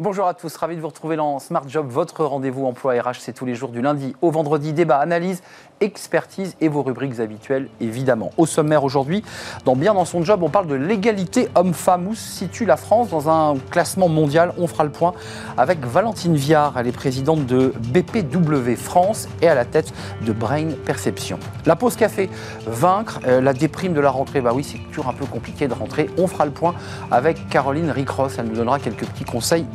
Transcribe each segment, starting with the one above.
Bonjour à tous, ravi de vous retrouver dans Smart Job, votre rendez-vous emploi RH, c'est tous les jours du lundi au vendredi, débat, analyse, expertise et vos rubriques habituelles évidemment. Au sommaire aujourd'hui, dans Bien dans son job, on parle de l'égalité homme-femme, où se situe la France dans un classement mondial, on fera le point avec Valentine Viard, elle est présidente de BPW France et à la tête de Brain Perception. La pause café, vaincre euh, la déprime de la rentrée, bah oui c'est toujours un peu compliqué de rentrer, on fera le point avec Caroline Ricross, elle nous donnera quelques petits conseils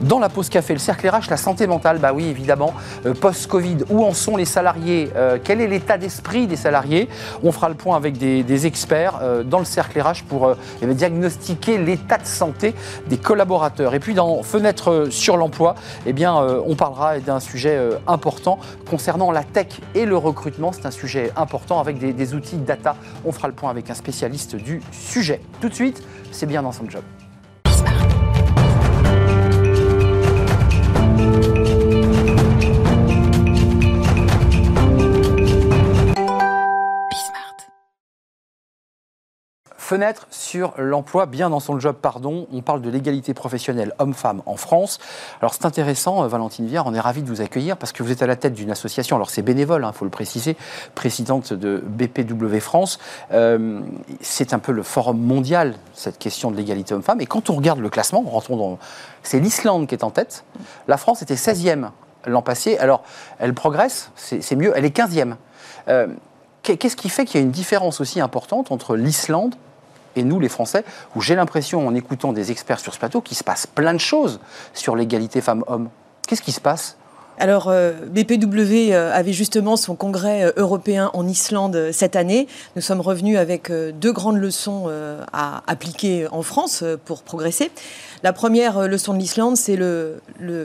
Dans la pause café, le cercle RH, la santé mentale, bah oui, évidemment, euh, post-Covid, où en sont les salariés euh, Quel est l'état d'esprit des salariés? On fera le point avec des, experts euh, dans le cercle RH pour eh diagnostiquer l'état de santé des collaborateurs. Et puis dans Fenêtre sur l'emploi, eh bien, on parlera d'un sujet important concernant la tech et le recrutement. C'est un sujet important avec des, des outils data. On fera le point avec un spécialiste du sujet. Tout de suite, c'est bien dans son job. Sur l'emploi, bien dans son job, pardon. On parle de l'égalité professionnelle homme-femme en France. Alors c'est intéressant, euh, Valentine Viard, on est ravi de vous accueillir parce que vous êtes à la tête d'une association, alors c'est bénévole, il hein, faut le préciser, présidente de BPW France. Euh, c'est un peu le forum mondial, cette question de l'égalité homme-femme. Et quand on regarde le classement. C'est l'Islande qui est en tête. La France était 16e l'an passé. Alors elle progresse, c'est mieux, elle est 15e. Euh, qu'est-ce qui fait qu'il y a une différence aussi importante entre l'Islande et nous, les Français, où j'ai l'impression, en écoutant des experts sur ce plateau, qu'il se passe plein de choses sur l'égalité femmes-hommes. Qu'est-ce qui se passe? Alors, euh, BPW euh, avait justement son congrès euh, européen en Islande cette année. Nous sommes revenus avec deux grandes leçons à appliquer en France pour progresser. La première leçon de l'Islande, c'est le,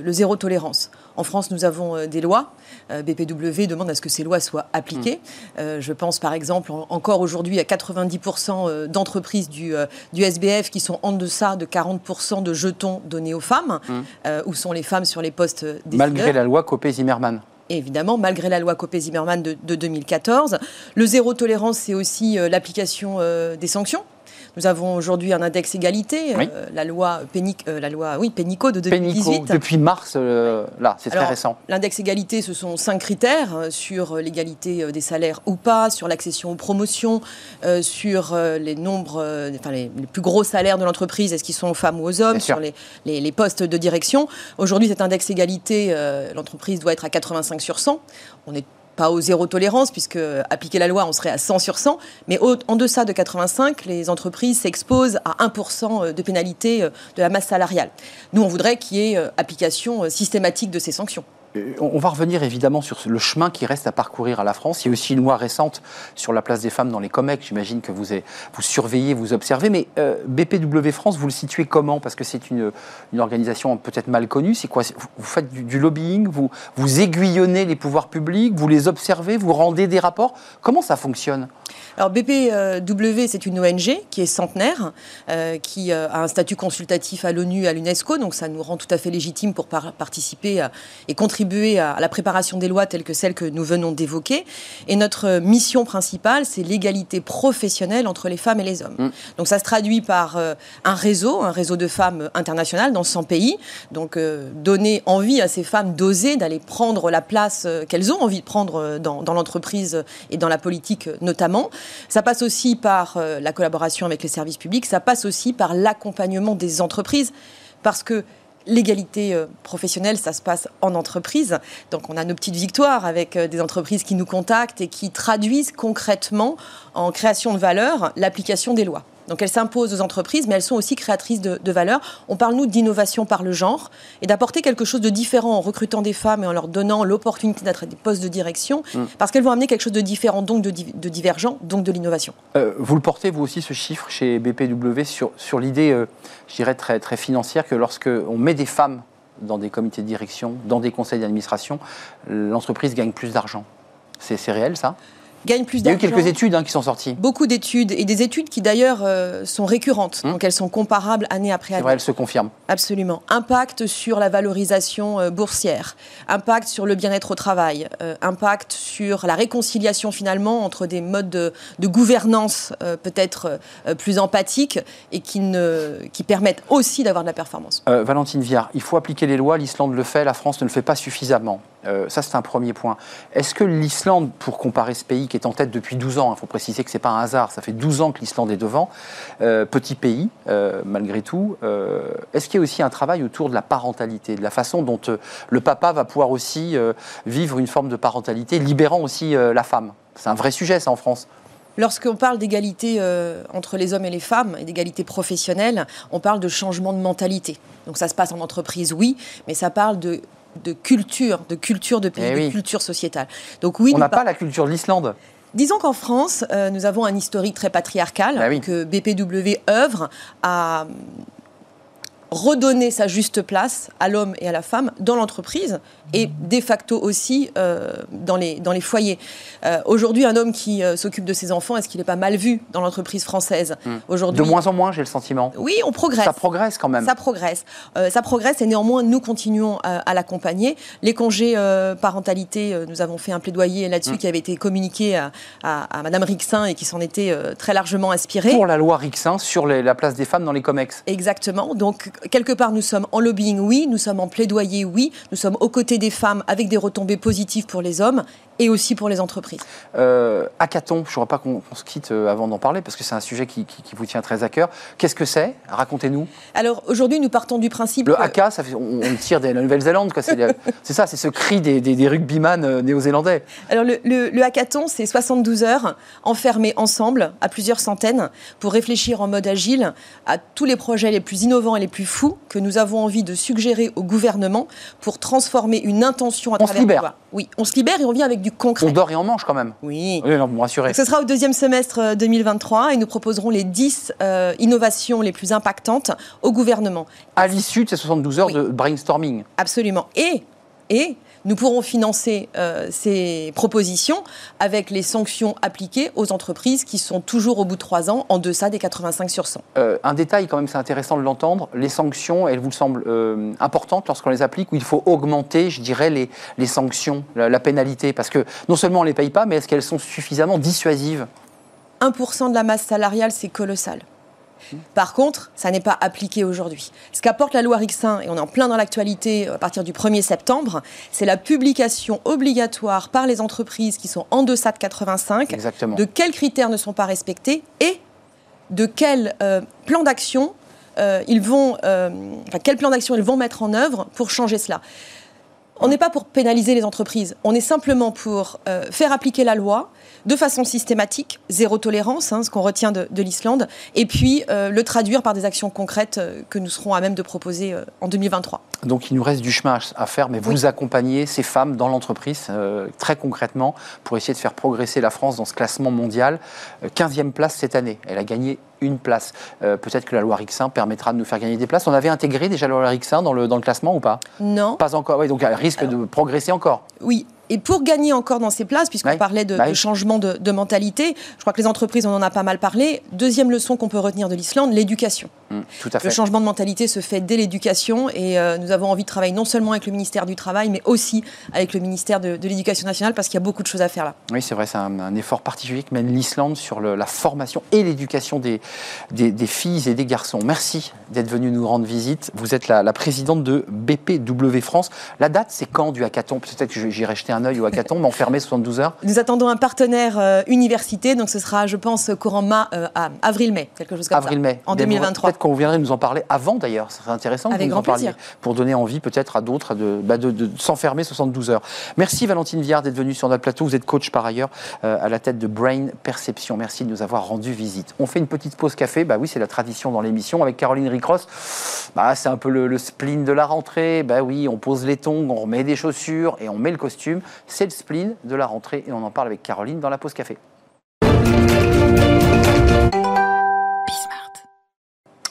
zéro tolérance. En France, nous avons des lois euh, BPW demande à ce que ces lois soient appliquées. Mm. Euh, je pense par exemple encore aujourd'hui à 90% euh, d'entreprises du, du, SBF qui sont en deçà de 40% de jetons donnés aux femmes. Mm. où sont les femmes sur les postes des Malgré la loi Copé-Zimmermann évidemment, malgré la loi Copé-Zimmermann de, de, 2014. Le zéro tolérance, c'est aussi l'application des sanctions. Nous avons aujourd'hui un index égalité, euh, la loi Pénic, euh, la loi oui Pénico de 2018. depuis mars, euh, là, c'est très récent. L'index égalité, ce sont cinq critères sur l'égalité des salaires ou pas, sur l'accession aux promotions, sur les nombres, enfin les, plus gros salaires de l'entreprise, est-ce qu'ils sont aux femmes ou aux hommes, sur les, les, postes de direction. Aujourd'hui, cet index égalité, l'entreprise doit être à 85 sur 100. On est pas au zéro tolérance, puisque appliquer la loi, on serait à 100 sur 100, mais en deçà de 85, les entreprises s'exposent à 1% de pénalité euh, de la masse salariale. Nous, on voudrait qu'il y ait euh, application euh, systématique de ces sanctions. Euh, on va revenir évidemment sur le chemin qui reste à parcourir à la France. Il y a aussi une loi récente sur la place des femmes dans les COMEX. J'imagine que vous, vous surveillez, vous observez. Mais euh, BPW France, vous le situez comment? Parce que c'est une, organisation peut-être mal connue. C'est quoi? Vous faites du, lobbying? Vous, vous aiguillonnez les pouvoirs publics? Vous les observez? Vous rendez des rapports? Comment ça fonctionne? Alors BPW, c'est une ONG qui est centenaire, euh, qui a un statut consultatif à l'ONU, à l'UNESCO, donc ça nous rend tout à fait légitime pour participer et contribuer à la préparation des lois telles que celles que nous venons d'évoquer. Et notre mission principale, c'est l'égalité professionnelle entre les femmes et les hommes. Mm. Donc ça se traduit par euh, un réseau, un réseau de femmes internationales dans 100 pays. Donc euh, donner envie à ces femmes d'oser, d'aller prendre la place euh, qu'elles ont envie de prendre dans, dans l'entreprise et dans la politique notamment. Ça passe aussi par la collaboration avec les services publics, ça passe aussi par l'accompagnement des entreprises parce que L'égalité euh, professionnelle, ça se passe en entreprise. Donc on a nos petites victoires avec euh, des entreprises qui nous contactent et qui traduisent concrètement en création de valeur l'application des lois. Donc elles s'imposent aux entreprises, mais elles sont aussi créatrices de, valeur. On parle, nous, d'innovation par le genre et d'apporter quelque chose de différent en recrutant des femmes et en leur donnant l'opportunité d'être à des postes de direction, mm. parce qu'elles vont amener quelque chose de différent, donc de, divergent, donc de l'innovation. Euh, vous le portez, vous aussi, ce chiffre chez BPW sur, sur l'idée, euh, je dirais, très, très financière que lorsqu'on met des femmes dans des comités de direction, dans des conseils d'administration, l'entreprise gagne plus d'argent. C'est réel, ça? Gagnent plus Il y a eu quelques études hein, qui sont sorties. Beaucoup d'études, et des études qui d'ailleurs euh, sont récurrentes, Hum. donc elles sont comparables année après année. vrai, elles se confirment. Absolument. Impact sur la valorisation euh, boursière, impact sur le bien-être au travail, euh, impact sur la réconciliation finalement entre des modes de, de gouvernance peut-être plus empathiques et qui, ne, qui permettent aussi d'avoir de la performance. Valentine Viard, il faut appliquer les lois, l'Islande le fait, la France ne le fait pas suffisamment. Euh, ça, c'est un premier point. Est-ce que l'Islande, pour comparer ce pays qui est en tête depuis 12 ans, il faut préciser que ce n'est pas un hasard, ça fait 12 ans que l'Islande est devant, euh, petit pays, euh, malgré tout, est-ce qu'il y a aussi un travail autour de la parentalité, de la façon dont le papa va pouvoir aussi vivre une forme de parentalité, libérant aussi la femme? C'est un vrai sujet, ça, en France. Lorsqu'on parle d'égalité entre les hommes et les femmes et d'égalité professionnelle, on parle de changement de mentalité. Donc ça se passe en entreprise, oui, mais ça parle de, de culture, de culture de pays, Eh oui. de culture sociétale. Donc oui, On n'a pas la culture de l'Islande. Disons qu'en France, euh, nous avons un historique très patriarcal, Ah oui. que BPW œuvre à redonner sa juste place à l'homme et à la femme dans l'entreprise et de facto aussi euh, dans, les, dans les foyers. Euh, Aujourd'hui, un homme qui euh, s'occupe de ses enfants, est-ce qu'il n'est pas mal vu dans l'entreprise française De Aujourd'hui, moins en moins, j'ai le sentiment. oui, on progresse. Ça progresse quand même. Ça progresse. Ça progresse et néanmoins, nous continuons à, à l'accompagner. Les congés parentalité, nous avons fait un plaidoyer là-dessus Mm. qui avait été communiqué à, à, à Madame Rixin et qui s'en était très largement inspiré. Pour la loi Rixin sur les- la place des femmes dans les COMEX. Exactement. Donc, quelque part, nous sommes en lobbying, oui. Nous sommes en plaidoyer, oui. Nous sommes aux côtés des femmes avec des retombées positives pour les hommes et aussi pour les entreprises. Euh, hackathon, je ne voudrais pas qu'on se quitte euh, avant d'en parler parce que c'est un sujet qui, qui- qui vous tient très à cœur. Qu'est-ce que c'est? Racontez-nous. Alors, aujourd'hui, nous partons du principe Le que- haka, ça fait- on, on tire de la Nouvelle-Zélande. C'est ça, c'est ce cri des, des, des rugbyman euh, néo-zélandais. Alors le, le- le hackathon, c'est 72 heures enfermées ensemble à plusieurs centaines pour réfléchir en mode agile à tous les projets les plus innovants et les plus fous que nous avons envie de suggérer au gouvernement pour transformer une intention à On se travers libère. la loi. Oui, on se libère et on vient avec du concret. On dort et on mange quand même. Oui. Oui, non, vous me rassurez. Donc, ce sera au deuxième semestre euh, 2023 et nous proposerons les 10 euh, innovations les plus impactantes au gouvernement. À l'issue de ces 72 heures Oui. de brainstorming. Absolument. Et, et nous pourrons financer euh, ces propositions avec les sanctions appliquées aux entreprises qui sont toujours au bout de trois ans en deçà des 85 sur 100. Euh, un détail, quand même, c'est intéressant de l'entendre. Les sanctions, elles vous semblent euh, importantes lorsqu'on les applique ou il faut augmenter, je dirais, les, les sanctions, la, la pénalité? Parce que non seulement on ne les paye pas, mais est-ce qu'elles sont suffisamment dissuasives? 1% de la masse salariale, c'est colossal. Par contre, ça n'est pas appliqué aujourd'hui. Ce qu'apporte la loi Rixin, et on est en plein dans l'actualité à partir du 1er septembre, c'est la publication obligatoire par les entreprises qui sont en deçà de 85 Exactement. de quels critères ne sont pas respectés et de quel euh, plan d'action euh, ils vont, euh, enfin, quel plan d'action ils vont mettre en œuvre pour changer cela. On n'est pas pour pénaliser les entreprises, on est simplement pour euh, faire appliquer la loi de façon systématique, zéro tolérance, hein, ce qu'on retient de, de l'Islande, et puis euh, le traduire par des actions concrètes euh, que nous serons à même de proposer en 2023. Donc il nous reste du chemin à- faire, mais vous accompagnez ces femmes dans l'entreprise euh, très concrètement pour essayer de faire progresser la France dans ce classement mondial. Euh, 15e place cette année. Elle a gagné une place. Euh, Peut-être que la loi Rixin permettra de nous faire gagner des places. On avait intégré déjà la loi Rixin dans le, dans le classement ou pas? Non, Pas encore. Oui, donc elle risque de progresser encore. Oui. Et pour gagner encore dans ces places, puisqu'on parlait de, Bah de changement de, de mentalité, je crois que les entreprises, on en a pas mal parlé. Deuxième leçon qu'on peut retenir de l'Islande, l'éducation. Tout à Le changement de mentalité se fait dès l'éducation et euh, nous avons envie de travailler non seulement avec le ministère du Travail, mais aussi avec le ministère de, de l'Éducation nationale parce qu'il y a beaucoup de choses à faire là. Oui, c'est vrai, c'est un, un effort particulier que mène l'Islande sur le- la formation et l'éducation des, des, des filles et des garçons. Merci d'être venu nous rendre visite. Vous êtes la, la présidente de BPW France. La date, c'est quand du hackathon? Peut-être que j'irai jeter un œil au hackathon, mais enfermé 72 heures. Nous attendons un partenaire euh, université, donc ce sera, je pense, courant ma, euh, à avril-mai, quelque chose comme ça. Avril-mai. En Mais vous- 2023. Peut-être qu'on viendrait nous en parler avant d'ailleurs. Ce serait intéressant que vous nous en parliez. plaisir. Pour donner envie peut-être à d'autres de, bah, de- de s'enfermer 72 heures. Merci Valentine Viard d'être venue sur notre plateau. Vous êtes coach par ailleurs euh, à la tête de Brain Perception. Merci de nous avoir rendu visite. On fait une petite pause café. Bah oui, c'est la tradition dans l'émission avec Caroline Ricross. Bah, c'est un peu le, le spleen de la rentrée. Bah oui, on pose les tongs, on remet des chaussures et on met le costume. C'est le spleen de la rentrée et on en parle avec Caroline dans la pause café.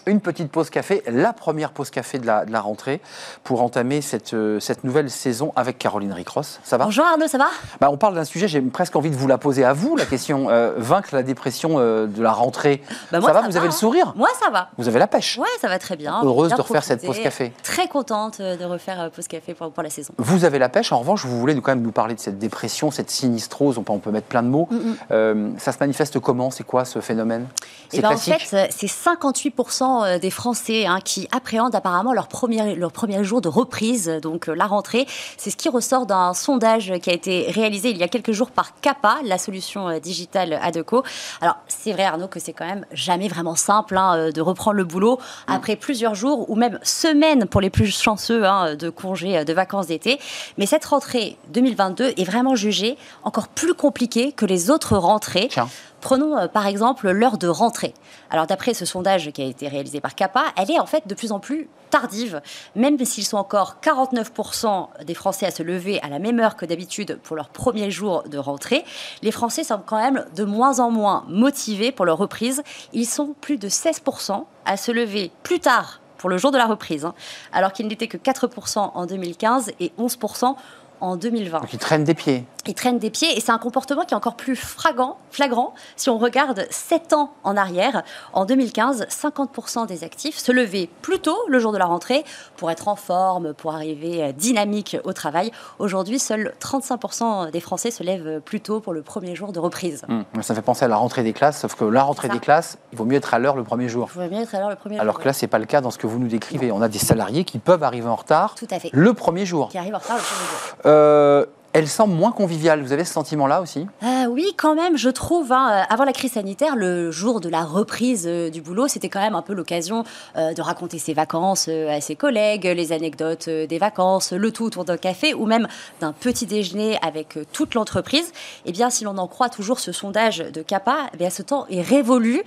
Une petite pause café, la première pause café de la, de la rentrée, pour entamer cette, euh, cette nouvelle saison avec Caroline Ricross. Ça va? Bonjour Arnaud, ça va? Bah, On parle d'un sujet, j'ai presque envie de vous la poser à vous, la question euh, vaincre la dépression euh, de la rentrée. Bah, moi, ça va, ça vous va, avez le hein. sourire Moi, ça va. Vous avez la pêche? Ouais, ça va très bien. Heureuse Bien de refaire cette pause café. Très contente euh, de refaire pause café pour, pour la saison. Vous avez la pêche, en revanche, vous voulez quand même nous parler de cette dépression, cette sinistrose, on peut, on peut mettre plein de mots. Mm, Euh, ça se manifeste comment? C'est quoi ce phénomène? C'est Et ben, en fait, c'est 58% des Français hein, qui appréhendent apparemment leur premier, leur premier jour de reprise, donc euh, la rentrée. C'est ce qui ressort d'un sondage qui a été réalisé il y a quelques jours par CAPA, la solution euh, digitale ADECO. Alors, c'est vrai, Arnaud, que c'est quand même jamais vraiment simple hein, euh, de reprendre le boulot après plusieurs jours ou même semaines pour les plus chanceux hein, de congés, euh, de vacances d'été. Mais cette rentrée 2022 est vraiment jugée encore plus compliquée que les autres rentrées. Tiens. Prenons euh, par exemple l'heure de rentrée. Alors d'après ce sondage qui a été réalisé par CAPA, elle est en fait de plus en plus tardive, même s'ils sont encore 49% des Français à se lever à la même heure que d'habitude pour leur premier jour de rentrée. Les Français semblent quand même de moins en moins motivés pour leur reprise. Ils sont plus de 16% à se lever plus tard pour le jour de la reprise, hein, alors qu'ils n'étaient que 4% en 2015 et 11% en 2020 Donc ils traînent des pieds. ils traînent des pieds et c'est un comportement qui est encore plus flagrant, flagrant si on regarde 7 ans en arrière. En 2015, 50% des actifs se levaient plus tôt le jour de la rentrée pour être en forme, pour arriver euh, dynamique au travail. Aujourd'hui, seuls 35% des Français se lèvent plus tôt pour le premier jour de reprise. Hum, Ça fait penser à la rentrée des classes, sauf que la rentrée des classes, il vaut mieux être à l'heure le premier jour. Il faudrait bien être à l'heure le premier Alors jour. que là, c'est pas le cas dans ce que vous nous décrivez. On a des salariés qui peuvent arriver en retard Tout à fait. le premier jour. Qui arrive en retard le premier jour. Euh, elle semble moins conviviale. Vous avez ce sentiment-là aussi? Euh, oui, quand même, je trouve. hein, euh, avant la crise sanitaire, le jour de la reprise euh, du boulot, c'était quand même un peu l'occasion euh, de raconter ses vacances à ses collègues, les anecdotes des vacances, le tout autour d'un café ou même d'un petit déjeuner avec toute l'entreprise. Eh bien, si l'on en croit toujours ce sondage de CAPA, eh bien, ce temps est révolu.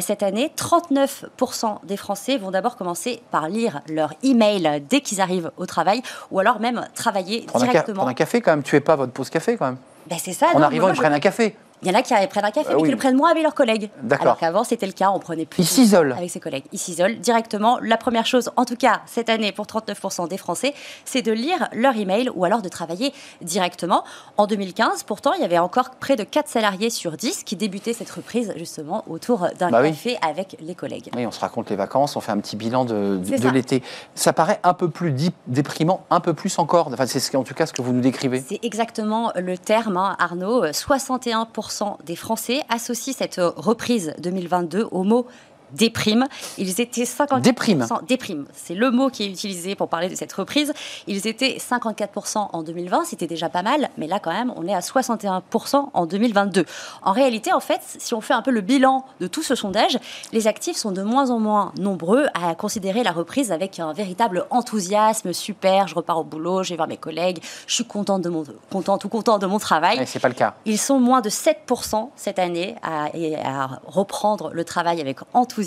Cette année, 39% des Français vont d'abord commencer par lire leur email dès qu'ils arrivent au travail ou alors même travailler prendre un, directement. prendre un café quand même. Tuez pas votre pause café quand même. Ben, c'est ça. en non, arrivant, ils je- prennent un café. Il y en a qui prennent un café, Euh, mais oui. qui le prennent moins avec leurs collègues. D'accord. Alors qu'avant, c'était le cas, on prenait plus Ils s'isolent. avec ses collègues. Ils s'isolent directement. La première chose, en tout cas cette année pour 39% des Français, c'est de lire leur email ou alors de travailler directement. En 2015, pourtant, il y avait encore près de 4 salariés sur 10 qui débutaient cette reprise justement autour d'un Bah oui. café avec les collègues. Oui, on se raconte les vacances, on fait un petit bilan de, l'été. Ça paraît un peu plus déprimant, un peu plus encore. Enfin, c'est en tout cas ce que vous nous décrivez. C'est exactement le terme, hein, Arnaud. 61% des Français associent cette reprise 2022 au mot déprime. Ils étaient 54%. Déprime. Déprime. C'est le mot qui est utilisé pour parler de cette reprise. Ils étaient 54% en 2020, c'était déjà pas mal, mais là quand même, on est à 61% en 2022. En réalité, en fait, si on fait un peu le bilan de tout ce sondage, les actifs sont de moins en moins nombreux à considérer la reprise avec un véritable enthousiasme. Super, je repars au boulot, je vais voir mes collègues, je suis contente de mon, contente ou content de mon travail. Mais c'est pas le cas. Ils sont moins de 7% cette année à reprendre le travail avec enthousiasme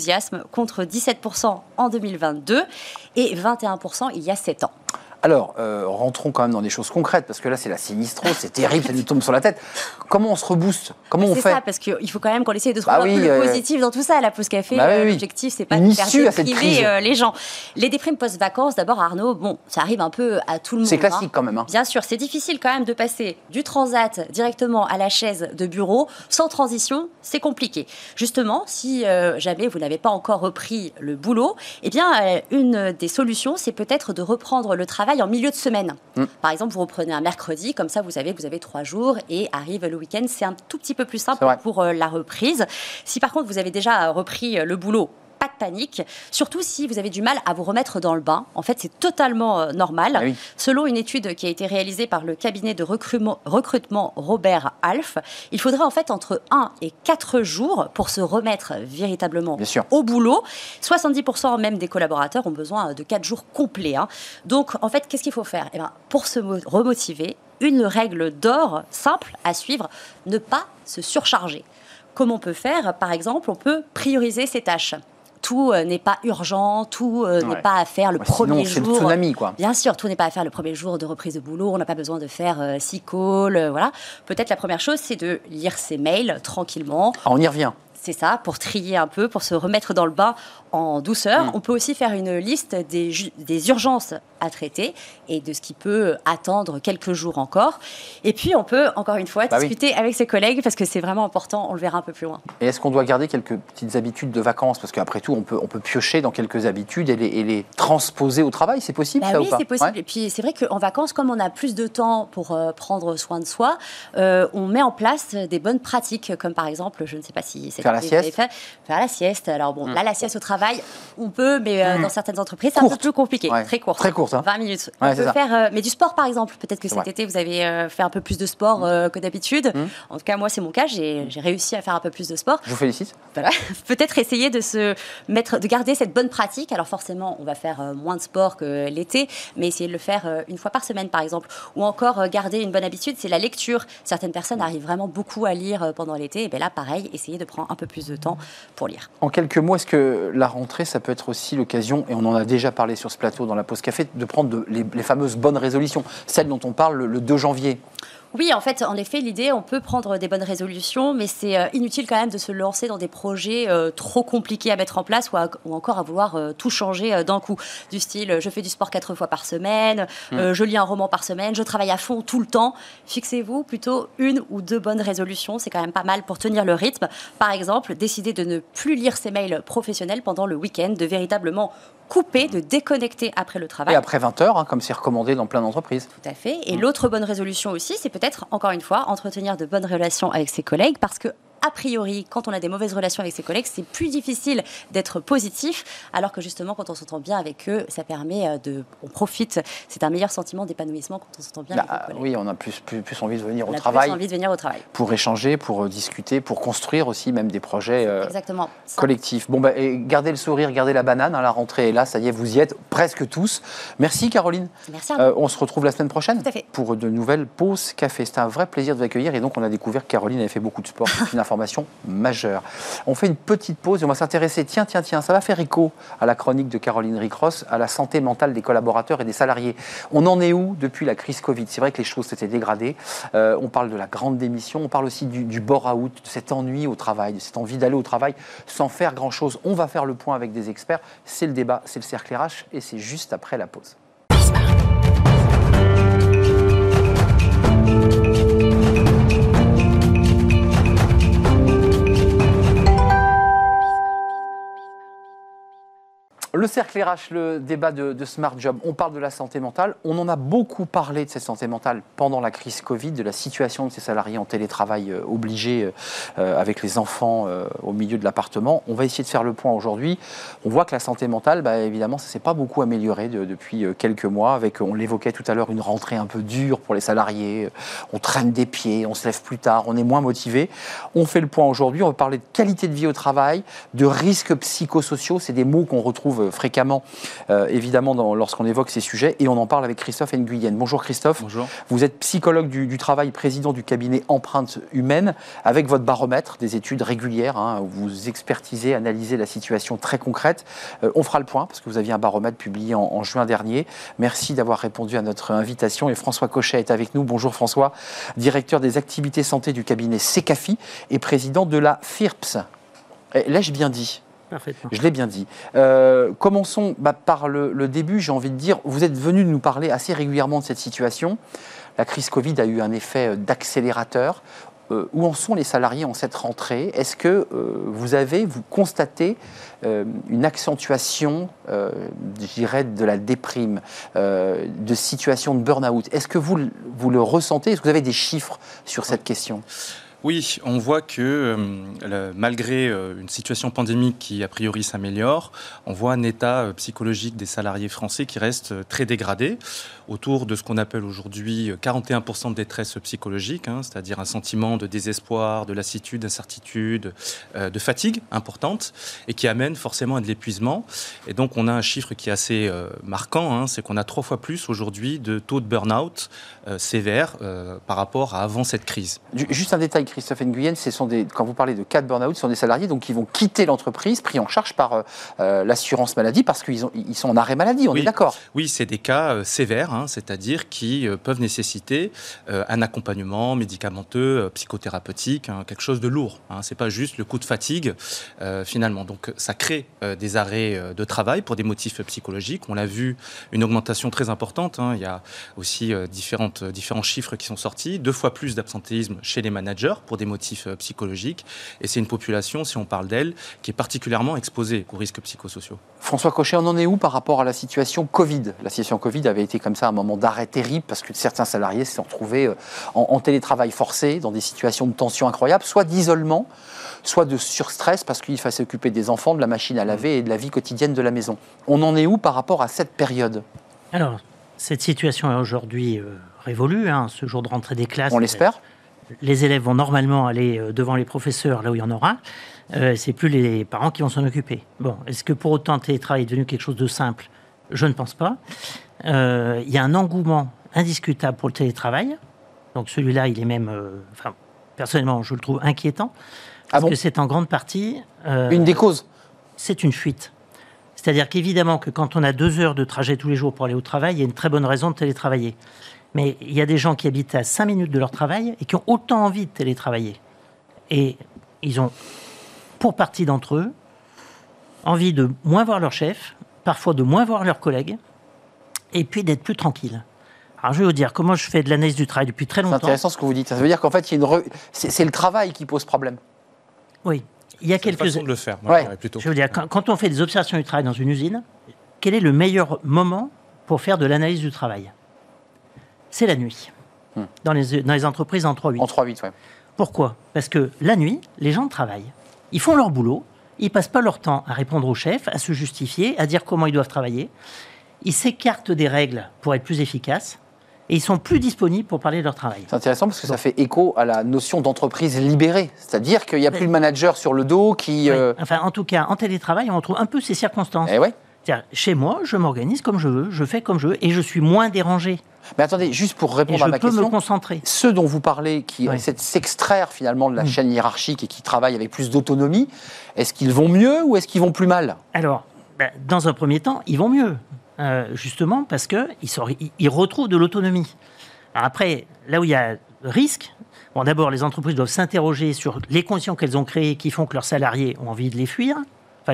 contre 17% en 2022 et 21% il y a 7 ans. Alors, euh, rentrons quand même dans des choses concrètes, parce que là, c'est la sinistrose, c'est terrible, ça nous tombe sur la tête. Comment on se rebooste? Comment on C'est fait ça, parce qu'il faut quand même qu'on essaye de trouver Bah un oui, le euh, positif dans tout ça. La pause café, Bah oui, euh, l'objectif, c'est pas Une de faire les gens. Les déprimes post-vacances, d'abord, Arnaud, bon, ça arrive un peu à tout le monde. C'est hein. classique quand même. hein. Bien sûr, c'est difficile quand même de passer du transat directement à la chaise de bureau. Sans transition, c'est compliqué. Justement, si euh, jamais vous n'avez pas encore repris le boulot, eh bien, euh, une des solutions, c'est peut-être de reprendre le travail en milieu de semaine. Mm. Par exemple, vous reprenez un mercredi, comme ça, vous savez que vous avez trois jours et arrive le week-end. C'est un tout petit peu plus simple pour euh, la reprise. Si par contre, vous avez déjà repris euh, le boulot, pas de panique, surtout si vous avez du mal à vous remettre dans le bain. En fait, c'est totalement euh, normal. Ah oui. Selon une étude qui a été réalisée par le cabinet de recrutement, Robert Half, il faudrait en fait entre 1 et 4 jours pour se remettre véritablement Bien sûr. au boulot. 70% même des collaborateurs ont besoin de 4 jours complets. hein. Donc, en fait, qu'est-ce qu'il faut faire? Eh ben, Pour se mo- remotiver, une règle d'or simple à suivre, ne pas se surcharger. Comme on peut faire, par exemple, on peut prioriser ses tâches. Tout euh, n'est pas urgent, tout euh, n'est pas à faire le Ouais, premier Sinon, c'est le jour. tsunami, quoi. Bien sûr, tout n'est pas à faire le premier jour de reprise de boulot. On n'a pas besoin de faire euh, six calls, euh, voilà. Peut-être la première chose, c'est de lire ses mails tranquillement. Ah, on y revient. C'est ça, pour trier un peu, pour se remettre dans le bain en douceur. Mm. On peut aussi faire une liste des, des, urgences à traiter et de ce qui peut attendre quelques jours encore. Et puis, on peut, encore une fois, bah discuter avec ses collègues parce que c'est vraiment important, on le verra un peu plus loin. Et est-ce qu'on doit garder quelques petites habitudes de vacances? Parce qu'après tout, on peut, on peut piocher dans quelques habitudes et les, les transposer au travail, c'est possible bah ça Oui, c'est possible. Et puis, c'est vrai qu'en vacances, comme on a plus de temps pour euh, prendre soin de soi, euh, on met en place des bonnes pratiques, comme par exemple, je ne sais pas si c'est faire la sieste. Fait, faire la sieste. Alors bon, mm. là, la sieste au travail, on peut, mais euh, mm. dans certaines entreprises, c'est un peu plus compliqué. Très court. Très courte. 20 hein. minutes. on peut faire, euh, mais du sport, par exemple. Peut-être que cet été, vous avez euh, fait un peu plus de sport que d'habitude. En tout cas, moi, c'est mon cas. J'ai réussi à faire un peu plus de sport. Je vous félicite. Voilà. Peut-être essayer de se mettre, de garder cette bonne pratique. Alors forcément, on va faire moins de sport que l'été, mais essayer de le faire une fois par semaine, par exemple. Ou encore garder une bonne habitude, c'est la lecture. Certaines personnes arrivent vraiment beaucoup à lire pendant l'été. Et bien là, pareil, essayer de prendre un peu plus de temps pour lire. En quelques mots, est-ce que la rentrée, ça peut être aussi l'occasion, et on en a déjà parlé sur ce plateau dans la pause café, de prendre les, fameuses bonnes résolutions, celles dont on parle le 2 janvier oui, en fait, en effet, l'idée, on peut prendre des bonnes résolutions, mais c'est euh, inutile quand même de se lancer dans des projets euh, trop compliqués à mettre en place ou, encore à vouloir euh, tout changer d'un coup. Du style, je fais du sport quatre fois par semaine, hmm. je lis un roman par semaine, je travaille à fond tout le temps. Fixez-vous plutôt une ou deux bonnes résolutions, c'est quand même pas mal pour tenir le rythme. Par exemple, décider de ne plus lire ses mails professionnels pendant le week-end, de véritablement couper, de déconnecter après le travail. Et après 20 heures, hein, comme c'est recommandé dans plein d'entreprises. Tout à fait. Et l'autre bonne résolution aussi, c'est peut-être, encore une fois, entretenir de bonnes relations avec ses collègues, parce que a priori, quand on a des mauvaises relations avec ses collègues, c'est plus difficile d'être positif, alors que justement, quand on s'entend bien avec eux, ça permet euh, de. On profite, c'est un meilleur sentiment d'épanouissement quand on s'entend bien avec ses collègues. Oui, on a plus, plus, plus envie de venir on au a travail. Plus envie de venir au travail. Pour échanger, pour euh, discuter, pour construire aussi même des projets euh, Exactement, collectifs. Bon, bah, gardez le sourire, gardez la banane, hein, la rentrée est là, ça y est, vous y êtes presque tous. Merci Caroline. Merci. on se retrouve la semaine prochaine Tout à fait. pour de nouvelles pauses café. C'était un vrai plaisir de vous accueillir et donc on a découvert que Caroline avait fait beaucoup de sport. Majeure. On fait une petite pause et on va s'intéresser, tiens, tiens, tiens, ça va faire écho à la chronique de Caroline Ricross, à la santé mentale des collaborateurs et des salariés. On en est où depuis la crise Covid? C'est vrai que les choses s'étaient dégradées. Euh, on parle de la grande démission, on parle aussi du, du bore-out, de cet ennui au travail, de cette envie d'aller au travail sans faire grand-chose. On va faire le point avec des experts. C'est le débat, c'est le cercle RH et c'est juste après la pause. Le cercle RH, le débat de, Smart Job, on parle de la santé mentale. On en a beaucoup parlé de cette santé mentale pendant la crise Covid, de la situation de ces salariés en télétravail euh, obligés euh, euh, avec les enfants au milieu de l'appartement. On va essayer de faire le point aujourd'hui. On voit que la santé mentale, bah, évidemment, ça ne s'est pas beaucoup amélioré depuis quelques mois. Avec, on l'évoquait tout à l'heure, une rentrée un peu dure pour les salariés. On traîne des pieds, on se lève plus tard, on est moins motivé. On fait le point aujourd'hui. On va parler de qualité de vie au travail, de risques psychosociaux. C'est des mots qu'on retrouve fréquemment, euh, évidemment, lorsqu'on évoque ces sujets. Et on en parle avec Christophe Nguyen. Bonjour Christophe. Bonjour. Vous êtes psychologue du, travail, président du cabinet Empreinte Humaine, avec votre baromètre, des études régulières. Hein, où vous expertisez, analysez la situation très concrète. Euh, on fera le point, parce que vous aviez un baromètre publié en, juin dernier. Merci d'avoir répondu à notre invitation. Et François Cochet est avec nous. Bonjour François, directeur des activités santé du cabinet SECAFI et président de la FIRPS. Eh, l'ai-je bien dit? Je l'ai bien dit. Euh, commençons bah, par le, début, j'ai envie de dire, vous êtes venu nous parler assez régulièrement de cette situation. La crise Covid a eu un effet euh, d'accélérateur. Euh, où en sont les salariés en cette rentrée? Est-ce que vous avez, vous constatez une accentuation, je dirais, de la déprime, de situation de burn-out? Est-ce que vous, vous le ressentez? Est-ce que vous avez des chiffres sur cette question? Oui, on voit que euh, malgré euh, une situation pandémique qui a priori s'améliore, on voit un état euh, psychologique des salariés français qui reste très dégradé, autour de ce qu'on appelle aujourd'hui 41% de détresse psychologique, hein, c'est-à-dire un sentiment de désespoir, de lassitude, d'incertitude, de fatigue importante, et qui amène forcément à de l'épuisement. Et donc on a un chiffre qui est assez marquant, hein, c'est qu'on a trois fois plus aujourd'hui de taux de burn-out sévère par rapport à avant cette crise. Juste un détail Christophe Nguyen, ce sont des, quand vous parlez de cas de burn-out, ce sont des salariés donc, qui vont quitter l'entreprise, pris en charge par euh, euh, l'assurance maladie, parce qu'ils ils sont en arrêt maladie, on est d'accord Oui, c'est des cas euh, sévères, hein, c'est-à-dire qui peuvent nécessiter un accompagnement médicamenteux, psychothérapeutique, hein, quelque chose de lourd. Hein, c'est pas juste le coup de fatigue, finalement. Donc ça crée des arrêts de travail pour des motifs psychologiques. On l'a vu, une augmentation très importante. il y a aussi différentes, différents chiffres qui sont sortis. Deux fois plus d'absentéisme chez les managers pour des motifs euh, psychologiques. Et c'est une population, si on parle d'elle, qui est particulièrement exposée aux risques psychosociaux. François Cochet, on en est où par rapport à la situation Covid? La situation Covid avait été comme ça un moment d'arrêt terrible parce que certains salariés se sont retrouvés euh, en, télétravail forcé, dans des situations de tension incroyables, soit d'isolement, soit de surstress parce qu'il fallait s'occuper des enfants, de la machine à laver et de la vie quotidienne de la maison. On en est où par rapport à cette période? Alors, cette situation est aujourd'hui euh, révolue, hein, ce jour de rentrée des classes. On l'espère les élèves vont normalement aller euh, devant les professeurs, là où il y en aura. Euh, c'est plus les parents qui vont s'en occuper. Bon, est-ce que pour autant le télétravail est devenu quelque chose de simple? Je ne pense pas. Euh, il y a un engouement indiscutable pour le télétravail. Donc celui-là, il est même, enfin, personnellement, je le trouve inquiétant. Ah parce que c'est en grande partie... une des causes? C'est une fuite. C'est-à-dire qu'évidemment que quand on a deux heures de trajet tous les jours pour aller au travail, il y a une très bonne raison de télétravailler. Mais il y a des gens qui habitent à 5 minutes de leur travail et qui ont autant envie de télétravailler. Et ils ont, pour partie d'entre eux, envie de moins voir leur chef, parfois de moins voir leurs collègues, et puis d'être plus tranquille. Alors je vais vous dire comment je fais de l'analyse du travail depuis très longtemps. C'est intéressant ce que vous dites. Ça veut dire qu'en fait, c'est le travail qui pose problème. Oui. Il y a quelques. façon de le faire. plutôt. Je veux dire, quand on fait des observations du travail dans une usine, quel est le meilleur moment pour faire de l'analyse du travail? C'est la nuit. Hmm. Dans, les, dans les entreprises en 3-8. En 3-8, oui. Pourquoi? Parce que la nuit, les gens travaillent. Ils font leur boulot. Ils passent pas leur temps à répondre au chef, à se justifier, à dire comment ils doivent travailler. Ils s'écartent des règles pour être plus efficaces et ils sont plus disponibles pour parler de leur travail. C'est intéressant parce que ça fait écho à la notion d'entreprise libérée, c'est-à-dire qu'il n'y a plus le manager sur le dos qui. Euh, enfin, en tout cas, en télétravail, on retrouve un peu ces circonstances. Eh ouais. Chez moi, je m'organise comme je veux, je fais comme je veux et je suis moins dérangé. Mais attendez, juste pour répondre à ma question, me concentrer. ceux dont vous parlez, qui essaient de s'extraire finalement de la mm. chaîne hiérarchique et qui travaillent avec plus d'autonomie, est-ce qu'ils vont mieux ou est-ce qu'ils vont plus mal? Alors, ben, dans un premier temps, ils vont mieux, euh, justement parce qu'ils ils retrouvent de l'autonomie. Après, là où il y a risque, bon, d'abord, les entreprises doivent s'interroger sur les conditions qu'elles ont créées qui font que leurs salariés ont envie de les fuir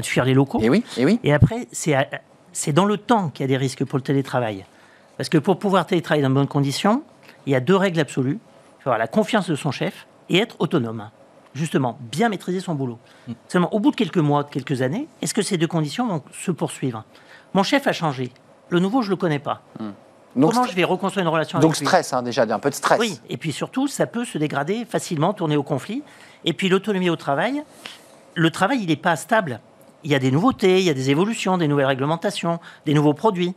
de fuir les locaux. Et oui, et oui. Et après, c'est dans le temps qu'il y a des risques pour le télétravail. Parce que pour pouvoir télétravailler dans de bonnes conditions, il y a deux règles absolues. Il faut avoir la confiance de son chef et être autonome. Justement, bien maîtriser son boulot. Mm. Seulement, au bout de quelques mois, de quelques années, est-ce que ces deux conditions vont se poursuivre? Mon chef a changé. Le nouveau, je ne le connais pas. Mm. Donc, Comment je vais reconstruire une relation avec lui? Donc stress, hein, déjà, un peu de stress. Oui, et puis surtout, ça peut se dégrader facilement, tourner au conflit. Et puis l'autonomie au travail, le travail, il n'est pas stable il y a des nouveautés, il y a des évolutions, des nouvelles réglementations, des nouveaux produits.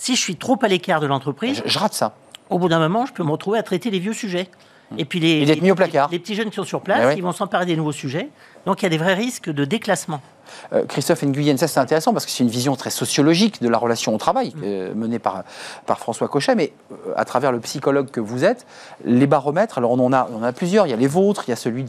Si je suis trop à l'écart de l'entreprise, je, rate ça. Au bout d'un moment, je peux me retrouver à traiter les vieux sujets. Et puis les, les, mis au placard. les, petits jeunes qui sont sur place, ils vont s'emparer des nouveaux sujets. Donc il y a des vrais risques de déclassement. Euh, Christophe Nguyen, ça c'est intéressant parce que c'est une vision très sociologique de la relation au travail mm. euh, menée par, par François Cochet, mais euh, à travers le psychologue que vous êtes, les baromètres, alors on en a, on a plusieurs, il y a les vôtres, il y a celui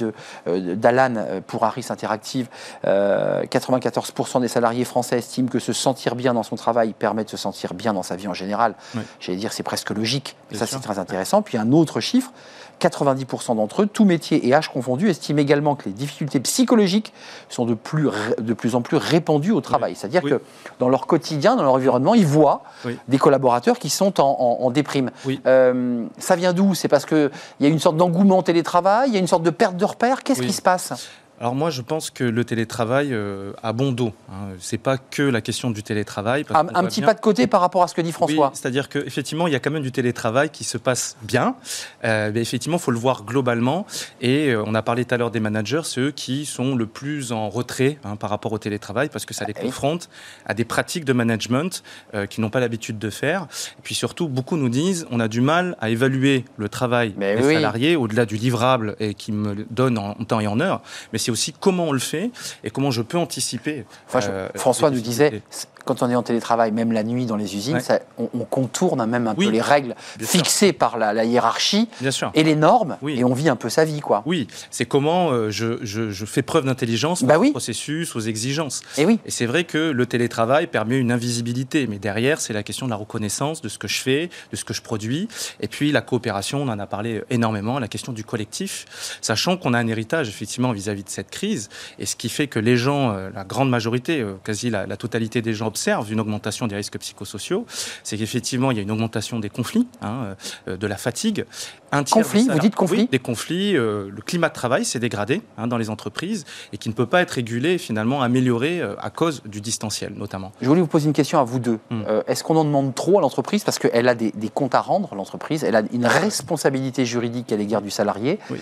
d'Alan pour Harris Interactive, 94% des salariés français estiment que se sentir bien dans son travail permet de se sentir bien dans sa vie en général. J'allais dire c'est presque logique, ça c'est très intéressant. Puis un autre chiffre, 90% d'entre eux, tous métiers et âges confondus, estiment également que les difficultés psychologiques sont de plus, de plus en plus répandues au travail. C'est-à-dire que dans leur quotidien, dans leur environnement, ils voient des collaborateurs qui sont en, déprime. Euh, ça vient d'où? C'est parce qu'il y a une sorte d'engouement télétravail, il y a une sorte de perte de repères? Qu'est-ce qui se passe? Alors moi, je pense que le télétravail euh, a bon dos. Hein. C'est pas que la question du télétravail. un, petit pas de côté par rapport à ce que dit François. c'est-à-dire qu'effectivement, il y a quand même du télétravail qui se passe bien. Euh, mais effectivement, il faut le voir globalement. Et euh, on a parlé tout à l'heure des managers, ceux qui sont le plus en retrait hein, par rapport au télétravail parce que ça les ah confronte à des pratiques de management qu'ils n'ont pas l'habitude de faire. Et puis surtout, beaucoup nous disent, on a du mal à évaluer le travail des salariés au-delà du livrable et qui me donne en temps et en heure. Mais aussi comment on le fait et comment je peux anticiper. Euh, François nous disait, quand on est en télétravail, même la nuit dans les usines, Ouais. ça- on, on contourne même un Oui, peu les règles sûr. fixées par la, la hiérarchie et les normes, Oui. et on vit un peu sa vie, quoi. Oui, c'est comment euh, je, je- je fais preuve d'intelligence Bah oui. au processus, aux exigences. Et oui. Et c'est vrai que le télétravail permet une invisibilité, mais derrière, c'est la question de la reconnaissance de ce que je fais, de ce que je produis, et puis la coopération, on en a parlé énormément, la question du collectif, sachant qu'on a un héritage effectivement vis-à-vis de cette crise, et ce qui fait que les gens, euh, la grande majorité, euh, quasi la, la totalité des gens observent une augmentation des risques psychosociaux, c'est qu'effectivement, il y a une augmentation des conflits, hein, euh, de la fatigue. Un tiers Conflits, des vous dites conflits Oui, Des conflits, euh, le climat de travail s'est dégradé hein, dans les entreprises et qui ne peut pas être régulé, finalement amélioré euh, à cause du distanciel notamment. Je voulais vous poser une question à vous deux. Hmm. Euh, Est-ce qu'on en demande trop à l'entreprise Parce qu'elle a des, des comptes à rendre, l'entreprise? Elle a une responsabilité juridique à l'égard du salarié. Oui.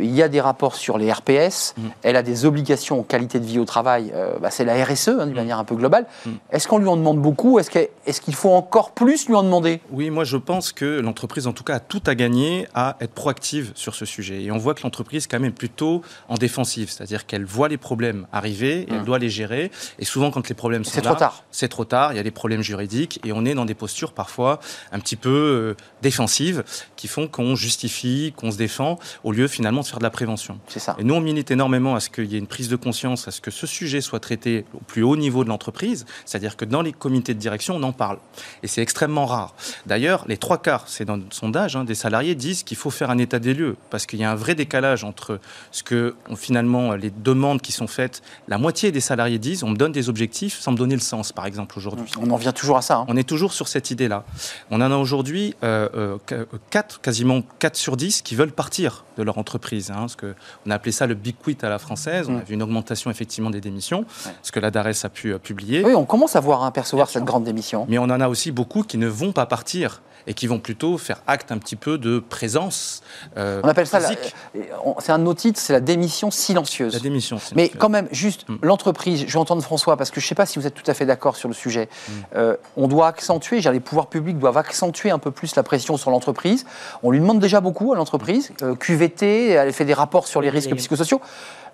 Il y a des rapports sur les RPS. Hmm. Elle a des obligations en qualité de vie au travail. Bah, C'est la RSE, hein, d'une Hmm. manière un peu globale. Est-ce qu'on lui en demande beaucoup? Est-ce que- est-ce qu'il faut encore plus lui en demander? Oui, moi je pense que l'entreprise en tout cas a tout à gagner à être proactive sur ce sujet. Et on voit que l'entreprise quand même est plutôt en défensive, c'est-à-dire qu'elle voit les problèmes arriver et elle doit les gérer. Et souvent quand les problèmes sont C'est là, trop tard. c'est trop tard, il y a des problèmes juridiques et on est dans des postures parfois un petit peu euh, défensives qui font qu'on justifie, qu'on se défend au lieu finalement de faire de la prévention. C'est ça. Et nous, on milite énormément à ce qu'il y ait une prise de conscience, à ce que ce sujet soit traité au plus haut niveau de l'entreprise, c'est-à-dire que dans les comités de direction, on en parle. Et c'est extrêmement rare. D'ailleurs, les trois quarts, c'est dans le sondage, hein, des salariés disent qu'il faut faire un état des lieux, parce qu'il y a un vrai décalage entre ce que, on- finalement, les demandes qui sont faites, la moitié des salariés disent, on me donne des objectifs sans me donner le sens, par exemple, aujourd'hui. On en vient toujours à ça. hein. On est toujours sur cette idée-là. On en a aujourd'hui euh, euh, qu- quatre, quasiment 4 sur 10 qui veulent partir de leur entreprise. Hein, parce que on a appelé ça le big quit à la française. On Mm. a vu une augmentation effectivement des démissions, Ouais. ce que la DARES a pu euh, publier. Oui, on commence à voir hein, percevoir Bien cette sûr. grande démission. Mais on en a aussi beaucoup qui ne vont pas partir et qui vont plutôt faire acte un petit peu de présence. euh, On appelle ça, euh, c'est un de nos titres, c'est la démission silencieuse. la démission. c'est Mais quand même, juste Mm. l'entreprise, je vais entendre François, parce que je ne sais pas si vous êtes tout à fait d'accord sur le sujet. Mm. Euh, on doit accentuer, les pouvoirs publics doivent accentuer un peu plus la pression sur l'entreprise. On lui demande déjà beaucoup à l'entreprise. Euh, QVT, elle fait des rapports sur les Oui, risques oui. psychosociaux.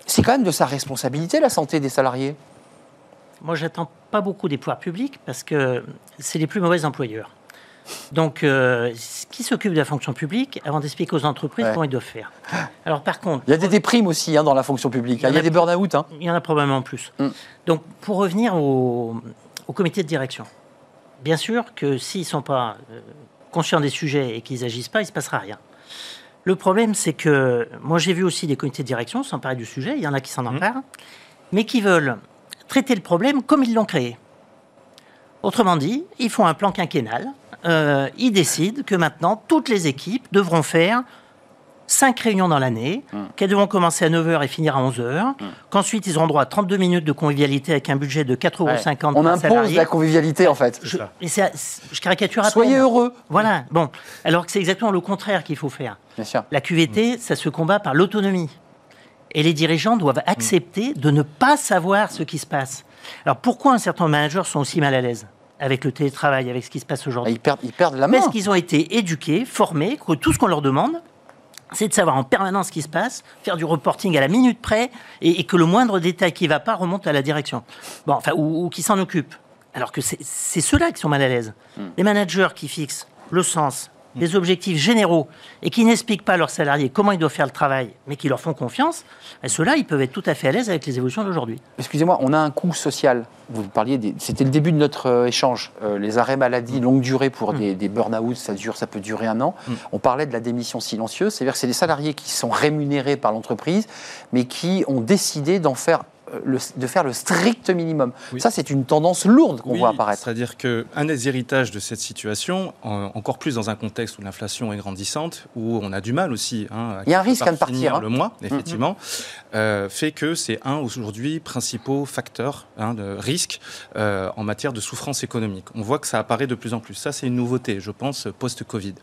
C'est quand même de sa responsabilité, la santé des salariés. Moi, j'attends pas beaucoup des pouvoirs publics parce que c'est les plus mauvais employeurs. Donc, euh, qui s'occupe de la fonction publique avant d'expliquer aux entreprises Ouais. comment ils doivent faire Alors, par contre, Il y a des déprimes aussi hein, dans la fonction publique. Il y a des burn-out. hein. il y en a probablement plus. Mm. Donc, pour revenir au, au comité de direction, bien sûr que s'ils ne sont pas euh, conscients des sujets et qu'ils n'agissent pas, il ne se passera rien. Le problème, c'est que moi, j'ai vu aussi des comités de direction s'emparer du sujet, il y en a qui s'en Mm. emparent, mais qui veulent traiter le problème comme ils l'ont créé. Autrement dit, ils font un plan quinquennal, euh, ils décident que maintenant, toutes les équipes devront faire cinq réunions dans l'année, Mm. qu'elles devront commencer à 9h et finir à 11h, qu'ensuite ils auront droit à 32 minutes de convivialité avec un budget de 4,50 euros On impose salarié. la convivialité, en fait. Je, et c'est- je caricature à Soyez peine. heureux. Voilà, bon. Alors que c'est exactement le contraire qu'il faut faire. Bien sûr. La QVT, ça se combat par l'autonomie. Et les dirigeants doivent accepter de ne pas savoir ce qui se passe. Alors pourquoi un certain nombre de managers sont aussi mal à l'aise? Avec le télétravail, avec ce qui se passe Ah, aujourd'hui Ils perdent, ils perdent la main. Parce qu'ils ont été éduqués, formés, que tout ce qu'on leur demande, c'est de savoir en permanence ce qui se passe, faire du reporting à la minute près, et, et que le moindre détail qui ne va pas remonte à la direction. Bon, enfin, ou, ou qui s'en occupe. Alors que c'est c'est ceux-là qui sont mal à l'aise. Hmm. Les managers qui fixent le sens, les objectifs généraux, et qui n'expliquent pas à leurs salariés comment ils doivent faire le travail, mais qui leur font confiance, ben, ceux-là, ils peuvent être tout à fait à l'aise avec les évolutions d'aujourd'hui. Excusez-moi, on a un coût social. Vous parliez, des- c'était le début de notre euh, échange. Euh, les arrêts maladie longue durée pour des, des burn-out, ça dure, ça peut durer un an. Mm. On parlait de la démission silencieuse, c'est-à-dire que c'est des salariés qui sont rémunérés par l'entreprise, mais qui ont décidé d'en faire le- de faire le strict minimum. Oui. Ça, c'est une tendance lourde qu'on Oui, voit apparaître. C'est-à-dire qu'un des héritages de cette situation, en- encore plus dans un contexte où l'inflation est grandissante, où on a du mal aussi. hein, à Il y a un risque à ne partir, hein. Le mois, effectivement, euh, fait que c'est un aujourd'hui principaux facteurs hein, de risque euh, en matière de souffrance économique. On voit que ça apparaît de plus en plus. Ça, c'est une nouveauté, je pense, post-Covid.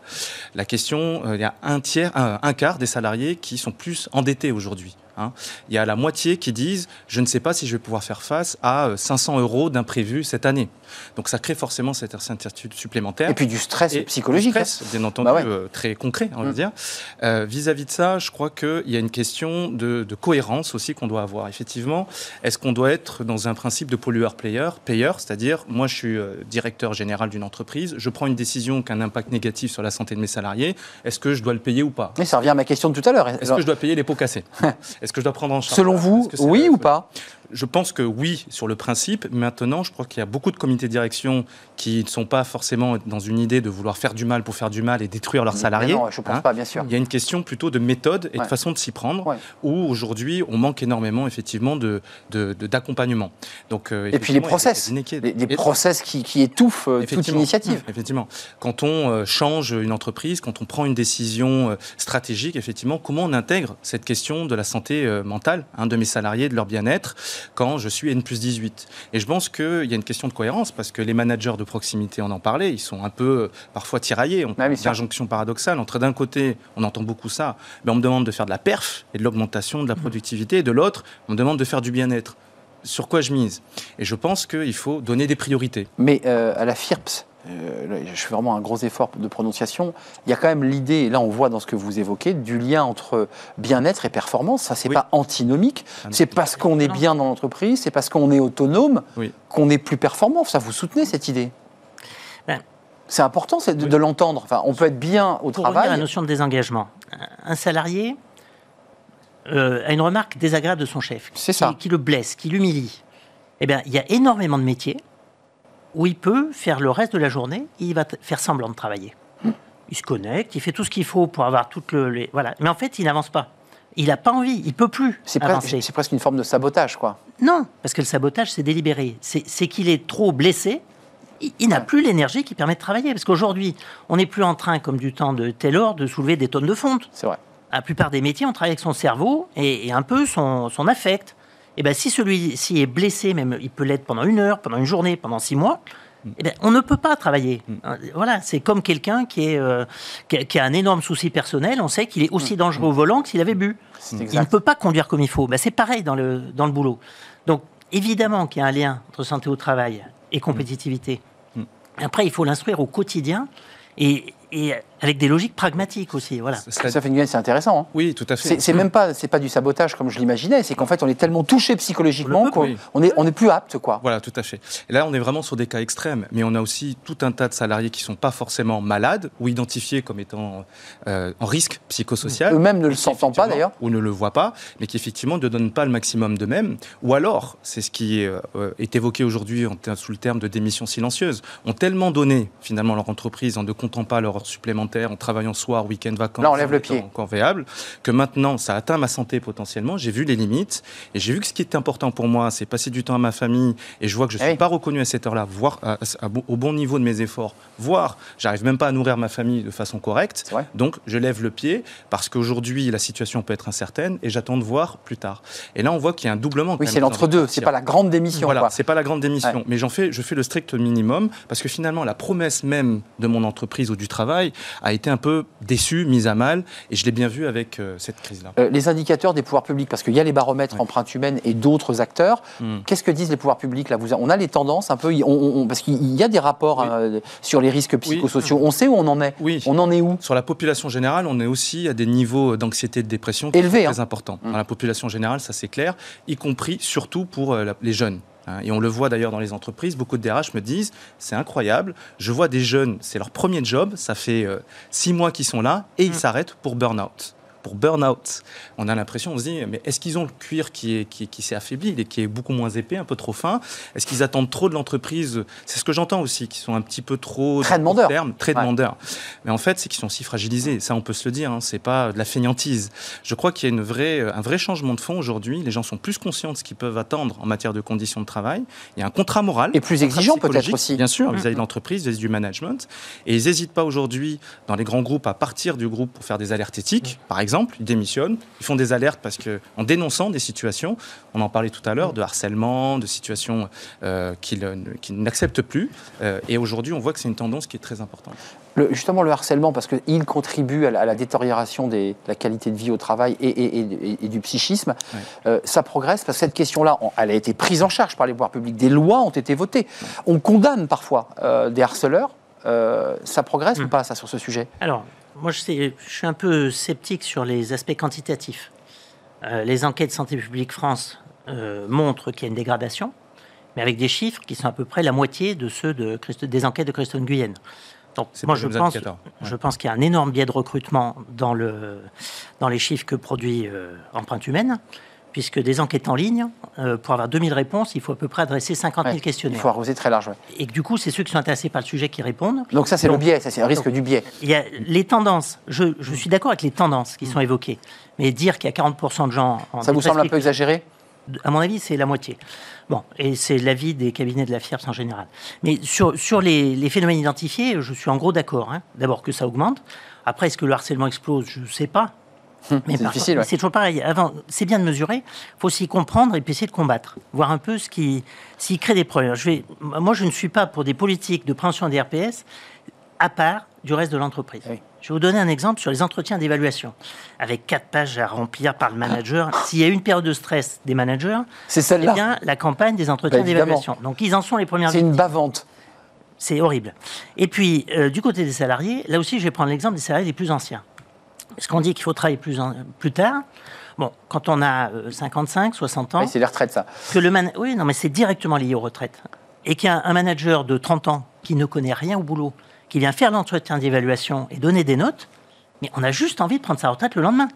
La question, euh, il y a un tiers, un, un quart des salariés qui sont plus endettés aujourd'hui. Hein. il y a la moitié qui disent je ne sais pas si je vais pouvoir faire face à 500 euros d'imprévu cette année. Donc ça crée forcément cette incertitude supplémentaire. Et puis du stress psychologique. Du stress, bien entendu, bah très concret, on va mm. dire. Vis-à-vis de ça, je crois qu'il y a une question de, de cohérence aussi qu'on doit avoir. Effectivement, est-ce qu'on doit être dans un principe de pollueur-payeur, payeur, c'est-à-dire moi je suis directeur général d'une entreprise, je prends une décision qui a un impact négatif sur la santé de mes salariés, est-ce que je dois le payer ou pas? Mais ça revient à ma question de tout à l'heure. Est-ce que je dois payer les pots cassés? Est-ce que je dois prendre en charge Selon vous, oui ou pas je pense que oui, sur le principe. Maintenant, je crois qu'il y a beaucoup de comités de direction qui ne sont pas forcément dans une idée de vouloir faire du mal pour faire du mal et détruire leurs salariés. non, je ne pense hein. pas, bien sûr. Il y a une question plutôt de méthode et de façon de s'y prendre, où aujourd'hui, on manque énormément, effectivement, d'accompagnement. De, de, Donc, euh, et puis les process, les, process qui, qui étouffent euh, toute initiative. Effectivement. Quand on euh, change une entreprise, quand on prend une décision stratégique, effectivement, comment on intègre cette question de la santé mentale hein, de mes salariés, de leur bien-être quand je suis N plus 18. Et je pense qu'il y a une question de cohérence parce que les managers de proximité, on en parlait, ils sont un peu euh, parfois tiraillés. On a une injonction paradoxale entre d'un côté, on entend beaucoup ça, mais on me demande de faire de la perf et de l'augmentation de la mmh. productivité, et de l'autre, on me demande de faire du bien-être. Sur quoi je mise? Et je pense qu'il faut donner des priorités. Mais euh, à la FIRPS, euh, je fais vraiment un gros effort de prononciation, il y a quand même l'idée, et là on voit dans ce que vous évoquez, du lien entre bien-être et performance. Ça, c'est pas antinomique. Ah c'est parce qu'on est bien dans l'entreprise, c'est parce qu'on est autonome qu'on est plus performant. Ça, vous soutenez cette idée? Ben, C'est important de, de l'entendre. Enfin, on peut être bien au Pour travail. la notion de désengagement. Un salarié euh, a une remarque désagréable de son chef, qui, ça. qui le blesse, qui l'humilie. Eh bien, il y a énormément de métiers où il peut faire le reste de la journée, il va faire semblant de travailler. Il se connecte, il fait tout ce qu'il faut pour avoir toutes les... Voilà. Mais en fait, il n'avance pas. Il n'a pas envie, il peut plus c'est presque une forme de sabotage, quoi. Non, parce que le sabotage, c'est délibéré. C'est qu'il est trop blessé. Il, n'a plus l'énergie qui permet de travailler. Parce qu'aujourd'hui, on n'est plus en train, comme du temps de Taylor, de soulever des tonnes de fonte. C'est vrai. La plupart des métiers, on travaille avec son cerveau et, un peu son, son affect eh ben, si celui-ci est blessé, même il peut l'être pendant une heure, pendant une journée, pendant six mois, eh ben, on ne peut pas travailler. Mm. Euh, voilà, c'est comme quelqu'un qui, euh, qui, a, un énorme souci personnel. On sait qu'il est aussi mm. dangereux au volant que s'il avait bu. Il ne peut pas conduire comme il faut. Ben, c'est pareil dans le, dans le boulot. Donc, évidemment qu'il y a un lien entre santé au travail et compétitivité. Mm. Après, il faut l'instruire au quotidien. Et, et avec des logiques pragmatiques aussi. Voilà. Ça, fait une c'est intéressant. Hein. Oui, tout à fait. C'est même pas, c'est pas du sabotage comme je l'imaginais. C'est qu'en fait, on est tellement touché psychologiquement qu'on on est, on est plus apte, quoi. Voilà, tout à fait. Et là, on est vraiment sur des cas extrêmes, mais on a aussi tout un tas de salariés qui sont pas forcément malades ou identifiés comme étant euh, en risque psychosocial. Eux-mêmes ne le sentent pas d'ailleurs. Ou ne le voient pas, mais qui effectivement ne donnent pas le maximum d'eux-mêmes. Ou alors, c'est ce qui est, euh, est évoqué aujourd'hui sous le terme de démission silencieuse, ont tellement donné finalement leur entreprise en ne comptant pas leur supplémentaire, en travaillant soir, week-end, vacances, Là, on lève le pied. convéable, que maintenant ça atteint ma santé potentiellement. J'ai vu les limites et j'ai vu que ce qui est important pour moi, c'est passer du temps à ma famille et je vois que je ne suis pas reconnu à cette heure-là, voire au bon niveau de mes efforts, voire j'arrive même pas à nourrir ma famille de façon correcte. Donc je lève le pied parce qu'aujourd'hui la situation peut être incertaine et j'attends de voir plus tard. Et là on voit qu'il y a un doublement. Oui, c'est l'entre-deux, c'est pas la grande démission. Voilà, c'est pas la grande démission, mais j'en fais, je fais le strict minimum parce que finalement la promesse même de mon entreprise ou du travail a été un peu déçue, mise à mal, et je l'ai bien vu avec euh, cette crise-là. Euh, les indicateurs des pouvoirs publics, parce qu'il y a les baromètres empreinte humaine et d'autres acteurs, hmm. qu'est-ce que disent les pouvoirs publics là? Vous, On a les tendances un peu, parce qu'il y a des rapports euh, sur les risques psychosociaux. On sait où on en est Oui. On en est où? Sur la population générale, on est aussi à des niveaux d'anxiété et de dépression élevés, très hein. importants. Hmm. Dans la population générale, ça c'est clair, y compris surtout pour les jeunes. Hein, et on le voit d'ailleurs dans les entreprises, beaucoup de DRH me disent, c'est incroyable, je vois des jeunes, c'est leur premier job, ça fait euh, six mois qu'ils sont là, et ils mm. s'arrêtent pour burn-out pour burn-out. On a l'impression, on se dit, mais est-ce qu'ils ont le cuir qui, est, qui, qui s'est affaibli, et qui est beaucoup moins épais, un peu trop fin? Est-ce qu'ils attendent trop de l'entreprise? C'est ce que j'entends aussi, qu'ils sont un petit peu trop... Très demandeurs. très demandeurs. Mais en fait, c'est qu'ils sont si fragilisés. Ça, on peut se le dire, hein, c'est pas de la fainéantise. Je crois qu'il y a une vraie, un vrai changement de fond aujourd'hui. Les gens sont plus conscients de ce qu'ils peuvent attendre en matière de conditions de travail. Il y a un contrat moral. Et plus exigeant peut-être aussi. Bien sûr, vis-à-vis de l'entreprise, vis-à-vis du management. Et ils n'hésitent pas aujourd'hui, dans les grands groupes, à partir du groupe pour faire des alertes éthiques, par exemple exemple, ils démissionnent, ils font des alertes parce que, en dénonçant des situations, on en parlait tout à l'heure, de harcèlement, de situations euh, qu'ils n'acceptent plus. Euh, et aujourd'hui, on voit que c'est une tendance qui est très importante. justement, le harcèlement, parce qu'il contribue à la, détérioration de la qualité de vie au travail et, du psychisme, euh, ça progresse parce que cette question-là, elle a été prise en charge par les pouvoirs publics. Des lois ont été votées. On condamne parfois des harceleurs. ça progresse ou hmm. pas, ça, sur ce sujet? Alors, moi, je, je, suis un peu sceptique sur les aspects quantitatifs. Euh, les enquêtes Santé publique France euh, montrent qu'il y a une dégradation, mais avec des chiffres qui sont à peu près la moitié de ceux de des enquêtes de Christophe Guyenne. Donc, moi, je pense, je pense qu'il y a un énorme biais de recrutement dans, le, dans les chiffres que produit euh, Empreinte Humaine puisque des enquêtes en ligne, euh, pour avoir 2000 réponses, il faut à peu près adresser 50 000 questionnaires. Il faut arroser très large. Et que du coup, c'est ceux qui sont intéressés par le sujet qui répondent. Donc ça, c'est le biais, ça c'est un risque du biais. Il y a les tendances. Je, je suis d'accord avec les tendances qui sont évoquées, mais dire qu'il y a 40% de gens... En ça vous semble un peu exagéré? À mon avis, c'est la moitié. Bon, et c'est l'avis des cabinets de la FIRPS en général. Mais sur, sur les, les phénomènes identifiés, je suis en gros d'accord. Hein. D'abord que ça augmente. Après, est-ce que le harcèlement explose? Je ne sais pas. Hum, c'est difficile. C'est toujours pareil. Avant, c'est bien de mesurer. Il faut aussi comprendre et puis essayer de combattre, voir un peu ce qui, s'il crée des problèmes. Je vais, moi, je ne suis pas pour des politiques de prévention des RPS à part du reste de l'entreprise. Je vais vous donner un exemple sur les entretiens d'évaluation, avec quatre pages à remplir par le manager. S'il y a une période de stress des managers, c'est celle-là. Eh bien, la campagne des entretiens bah, d'évaluation. Donc, ils en sont les premières. C'est une bavante. C'est horrible. Et puis, euh, du côté des salariés, là aussi, je vais prendre l'exemple des salariés les plus anciens. Est-ce qu'on dit qu'il faut travailler plus, plus tard Bon, quand on a 55, euh, 60 ans. c'est les retraites, ça. Que le Oui, non, mais c'est directement lié aux retraites. Et qu'il y a un manager de 30 ans qui ne connaît rien au boulot, qui vient faire l'entretien d'évaluation et donner des notes, mais on a juste envie de prendre sa retraite le lendemain.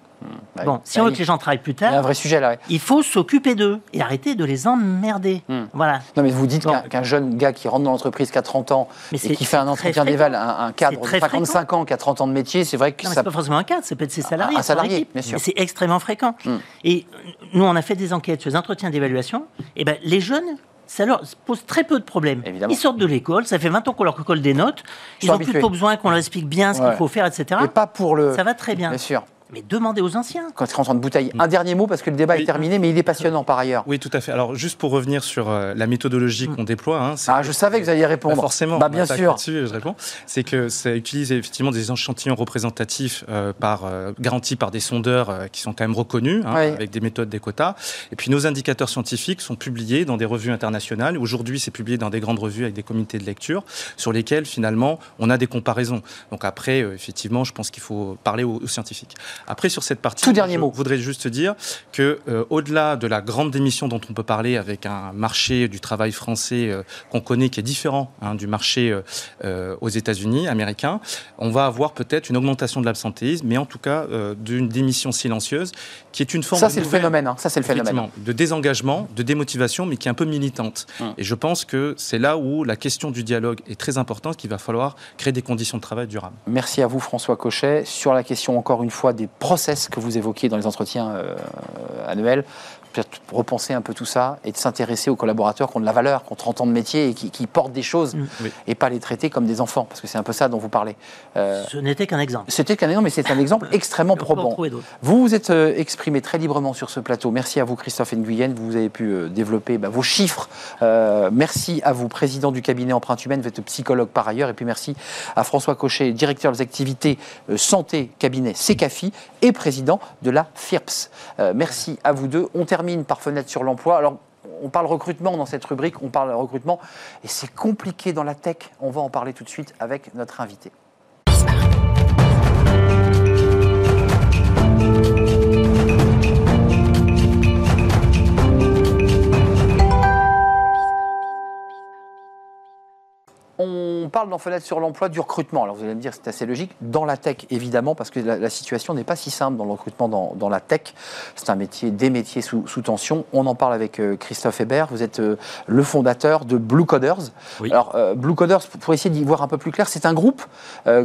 Bon, si on veut que les gens travaillent plus tard, il, y a un vrai sujet, là, il faut s'occuper d'eux et arrêter de les emmerder. Mmh. Voilà. Non, mais vous dites qu'un jeune gars qui rentre dans l'entreprise qui a 30 ans et qui fait un entretien d'éval, un, cadre de 55 ans qui a 30 ans de métier, c'est vrai que ça. C'est pas forcément un cadre, c'est peut-être ses salariés. Un salarié, bien sûr. C'est extrêmement fréquent. Mmh. Et nous, on a fait des enquêtes sur les entretiens d'évaluation. Et ben, les jeunes ça leur pose très peu de problèmes. Ils sortent de l'école, ça fait 20 ans qu'on leur colle des notes, ils n'ont plus besoin qu'on leur explique bien ce qu'il faut faire, etc. Et pas pour le. Ça va très bien. Bien sûr. Mais demandez aux anciens. Quand ils rentrent en bouteille. Un dernier mot, parce que le débat est terminé, mais il est passionnant par ailleurs. Oui, tout à fait. Alors, juste pour revenir sur euh, la méthodologie mm. qu'on déploie. Hein, ah, je savais que vous alliez répondre. Bah, forcément. Bah, bien sûr. je réponds. C'est que ça utilise effectivement des échantillons représentatifs euh, par, euh, garantis par des sondeurs qui sont quand même reconnus, hein, avec des méthodes, des quotas. Et puis, nos indicateurs scientifiques sont publiés dans des revues internationales. Aujourd'hui, c'est publié dans des grandes revues avec des comités de lecture, sur lesquels, finalement, on a des comparaisons. Donc, après, effectivement, je pense qu'il faut parler aux scientifiques. Après, sur cette partie tout dernier mot. Je voudrais juste dire que, euh, au-delà de la grande démission dont on peut parler avec un marché du travail français euh, qu'on connaît qui est différent hein, du marché euh, aux États-Unis, américain, on va avoir peut-être une augmentation de l'absentéisme, mais en tout cas d'une démission silencieuse qui est une forme ça, c'est le phénomène. Hein. Ça, c'est le phénomène. De désengagement, de démotivation, mais qui est un peu militante. Hum. Et je pense que c'est là où la question du dialogue est très importante, qu'il va falloir créer des conditions de travail durables. Merci à vous, François Cochet. Sur la question, encore une fois, des process que vous évoquiez dans les entretiens euh, annuels repenser un peu tout ça et de s'intéresser aux collaborateurs qui ont de la valeur, qui ont 30 ans de métier et qui, portent des choses mm. et pas les traiter comme des enfants, parce que c'est un peu ça dont vous parlez. Euh, Ce n'était qu'un exemple. C'était qu'un exemple, mais c'est un exemple extrêmement probant. Vous vous êtes euh, exprimé très librement sur ce plateau. Merci à vous, Christophe Nguyen. Vous avez pu euh, développer bah, vos chiffres. merci à vous, président du cabinet Empreinte Humaine. Vous êtes psychologue par ailleurs. Et puis merci à François Cochet, directeur des activités santé cabinet CECAFI et président de la FIRPS. merci à vous deux. On termine termine par fenêtre sur l'emploi. Alors, on parle recrutement dans cette rubrique, on parle recrutement, et c'est compliqué dans la tech. On va en parler tout de suite avec notre invité. On parle dans Fenêtre sur l'emploi du recrutement. Alors vous allez me dire, c'est assez logique. Dans la tech, évidemment, parce que la, situation n'est pas si simple dans le recrutement dans, la tech. C'est un métier, des métiers sous, tension. On en parle avec euh, Christophe Hébert. Vous êtes euh, le fondateur de Blue Coders. Alors, euh, Blue Coders, pour essayer d'y voir un peu plus clair, c'est un groupe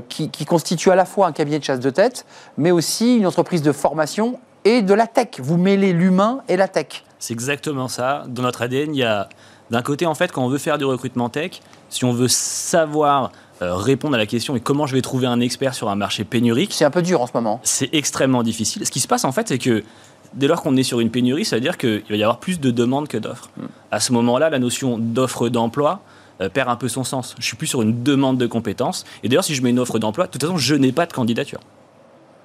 qui, qui constitue à la fois un cabinet de chasse de tête, mais aussi une entreprise de formation et de la tech. Vous mêlez l'humain et la tech. C'est exactement ça. Dans notre ADN, il y a d'un côté, en fait, quand on veut faire du recrutement tech, si on veut savoir euh, répondre à la question et comment je vais trouver un expert sur un marché pénurique, C'est un peu dur en ce moment. c'est extrêmement difficile. Ce qui se passe en fait, c'est que dès lors qu'on est sur une pénurie, ça veut dire qu'il va y avoir plus de demandes que d'offres. À ce moment-là, la notion d'offre d'emploi euh, perd un peu son sens. Je suis plus sur une demande de compétences. Et d'ailleurs, si je mets une offre d'emploi, de toute façon, je n'ai pas de candidature.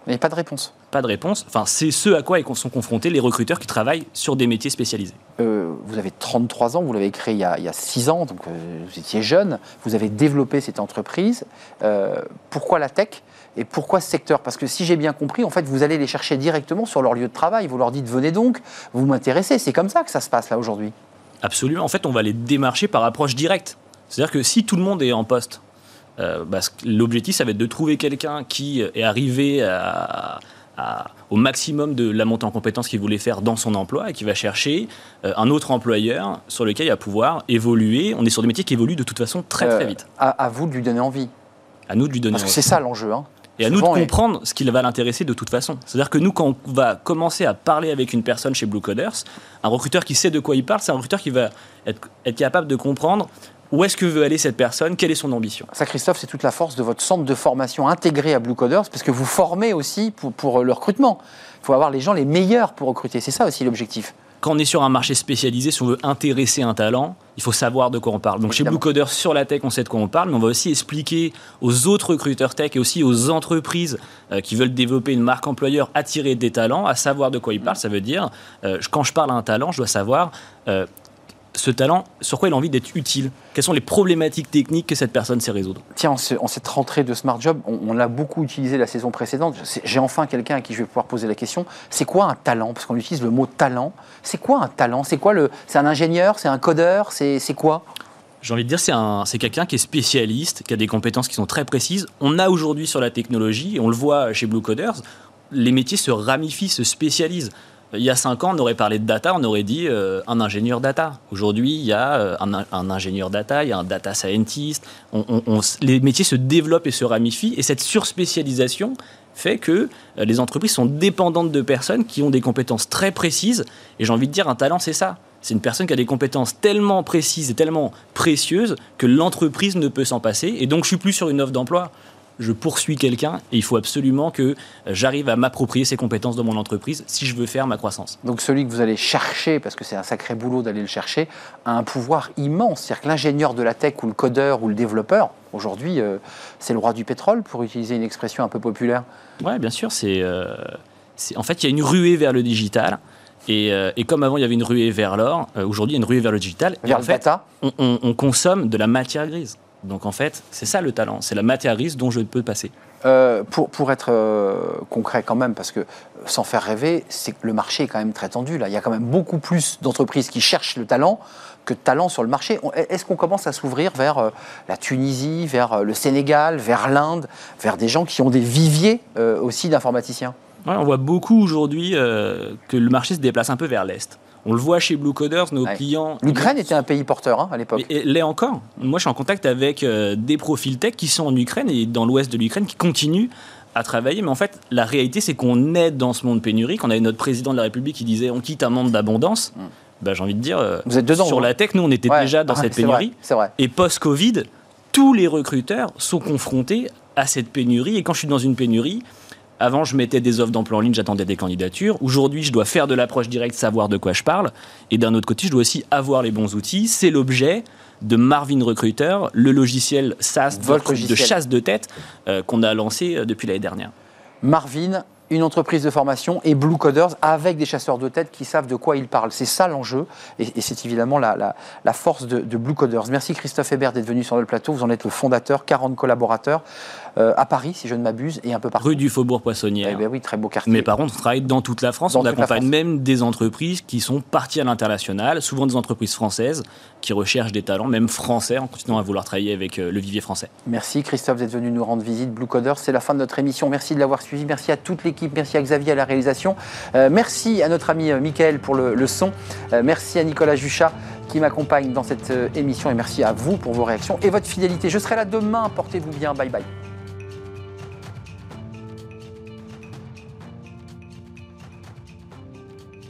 Il n'y a pas de réponse. Pas de réponse. Enfin, c'est ce à quoi sont confrontés les recruteurs qui travaillent sur des métiers spécialisés. Euh, vous avez 33 ans, vous l'avez créé il y, a, il y a 6 ans, donc euh, vous étiez jeune, vous avez développé cette entreprise. Euh, pourquoi la tech et pourquoi ce secteur? Parce que si j'ai bien compris, en fait, vous allez les chercher directement sur leur lieu de travail. Vous leur dites venez donc, vous m'intéressez. C'est comme ça que ça se passe là aujourd'hui. Absolument. En fait, on va les démarcher par approche directe. C'est-à-dire que si tout le monde est en poste, bah, l'objectif, ça va être de trouver quelqu'un qui est arrivé à- à- au maximum de la montée en compétences qu'il voulait faire dans son emploi et qui va chercher euh, un autre employeur sur lequel il va pouvoir évoluer. On est sur des métiers qui évoluent de toute façon très très Euh, vite. À, à vous de lui donner envie. À nous de lui donner Parce que c'est ça l'enjeu. hein. Et à nous de et- comprendre ce qui va l'intéresser de toute façon. C'est-à-dire que nous, quand on va commencer à parler avec une personne chez Blue Coders, un recruteur qui sait de quoi il parle, c'est un recruteur qui va être, être capable de comprendre où est-ce que veut aller cette personne, quelle est son ambition? Ça, Christophe, c'est toute la force de votre centre de formation intégré à Blue Coders, parce que vous formez aussi pour, pour le recrutement. Il faut avoir les gens les meilleurs pour recruter. C'est ça aussi l'objectif. Quand on est sur un marché spécialisé, si on veut intéresser un talent, il faut savoir de quoi on parle. Donc chez. Blue Coders, sur la tech, on sait de quoi on parle, mais on va aussi expliquer aux autres recruteurs tech et aussi aux entreprises euh, qui veulent développer une marque employeur, attirer des talents, à savoir de quoi ils parlent. Ça veut dire, euh, quand je parle à un talent, je dois savoir euh, ce talent, sur quoi il a envie d'être utile? Quelles sont les problématiques techniques que cette personne sait résoudre? Tiens, en, ce- en cette rentrée de Smart Job, on, on l'a beaucoup utilisé la saison précédente. J'ai enfin quelqu'un à qui je vais pouvoir poser la question. C'est quoi un talent? Parce qu'on utilise le mot talent. C'est quoi un talent? C'est quoi le C'est un ingénieur? C'est un codeur? C'est quoi? J'ai envie de dire, c'est un- c'est quelqu'un qui est spécialiste, qui a des compétences qui sont très précises. On a aujourd'hui sur la technologie, et on le voit chez Blue Coders, les métiers se ramifient, se spécialisent. Il y a cinq ans, on aurait parlé de data, on aurait dit euh, un ingénieur data. Aujourd'hui, il y a euh, un, ingénieur data, il y a un data scientist. Les métiers se développent et se ramifient, et cette surspécialisation fait que euh, les entreprises sont dépendantes de personnes qui ont des compétences très précises. Et j'ai envie de dire, un talent, c'est ça. C'est une personne qui a des compétences tellement précises et tellement précieuses que l'entreprise ne peut s'en passer. Et donc, je suis plus sur une offre d'emploi. Je poursuis quelqu'un et il faut absolument que euh, j'arrive à m'approprier ces compétences dans mon entreprise si je veux faire ma croissance. Donc celui que vous allez chercher, parce que c'est un sacré boulot d'aller le chercher, a un pouvoir immense. C'est-à-dire que l'ingénieur de la tech ou le codeur ou le développeur, aujourd'hui, euh, c'est le roi du pétrole, pour utiliser une expression un peu populaire. Ouais, bien sûr. C'est, euh, c'est- en fait, il y a une ruée vers le digital. Et, euh, et comme avant, il y avait une ruée vers l'or, euh, aujourd'hui, il y a une ruée vers le digital. Et Vers en le fait, data. on, on- on consomme de la matière grise. Donc en fait, c'est ça le talent. C'est la matière grise dont je peux passer. Euh, pour, pour être euh, concret quand même, parce que sans faire rêver, c'est le marché est quand même très tendu. Là. Il y a quand même beaucoup plus d'entreprises qui cherchent le talent que de talent sur le marché. On- Est-ce qu'on commence à s'ouvrir vers euh, la Tunisie, vers euh, le Sénégal, vers l'Inde, vers des gens qui ont des viviers euh, aussi d'informaticiens? Ouais, on voit beaucoup aujourd'hui euh, que le marché se déplace un peu vers l'Est. On le voit chez Blue Coders, nos Ouais. clients. L'Ukraine était un pays porteur hein, à l'époque. Et l'est encore. Moi, je suis en contact avec euh, des profils tech qui sont en Ukraine et dans l'ouest de l'Ukraine qui continuent à travailler. Mais en fait, la réalité, c'est qu'on est dans ce monde pénurique. On avait notre président de la République qui disait on quitte un monde d'abondance. Bah, J'ai envie de dire, euh, Vous êtes dedans, sur vous. la tech, nous, on était Ouais. déjà dans Ah, cette vrai, pénurie. C'est vrai. Et post-Covid, tous les recruteurs sont confrontés à cette pénurie. Et quand je suis dans une pénurie, avant, je mettais des offres d'emploi en ligne, j'attendais des candidatures. Aujourd'hui, je dois faire de l'approche directe, savoir de quoi je parle. Et d'un autre côté, je dois aussi avoir les bons outils. C'est l'objet de Marvin Recruiter, le logiciel SaaS de, chasse de tête euh, qu'on a lancé euh, depuis l'année dernière. Marvin, une entreprise de formation, et Blue Coders avec des chasseurs de tête qui savent de quoi ils parlent. C'est ça l'enjeu, et, et c'est évidemment la, la- la force de, de Blue Coders. Merci Christophe Hébert d'être venu sur le plateau. Vous en êtes le fondateur, 40 collaborateurs euh, à Paris, si je ne m'abuse, et un peu partout. Rue du Faubourg Eh Poissonnière. ben oui, très beau quartier. Mais par contre, on travaille dans toute la France. Dans on accompagne même des entreprises qui sont parties à l'international, souvent des entreprises françaises qui recherchent des talents, même français, en continuant à vouloir travailler avec euh, le vivier français. Merci Christophe d'être venu nous rendre visite. Blue Coders, c'est la fin de notre émission. Merci de l'avoir suivi. Merci à toute l'équipe. Merci à Xavier à la réalisation. Euh, merci à notre ami euh, Mickaël pour le, son. Euh, merci à Nicolas Juchat qui m'accompagne dans cette émission. Et merci à vous pour vos réactions et votre fidélité. Je serai là demain. Portez-vous bien. Bye bye.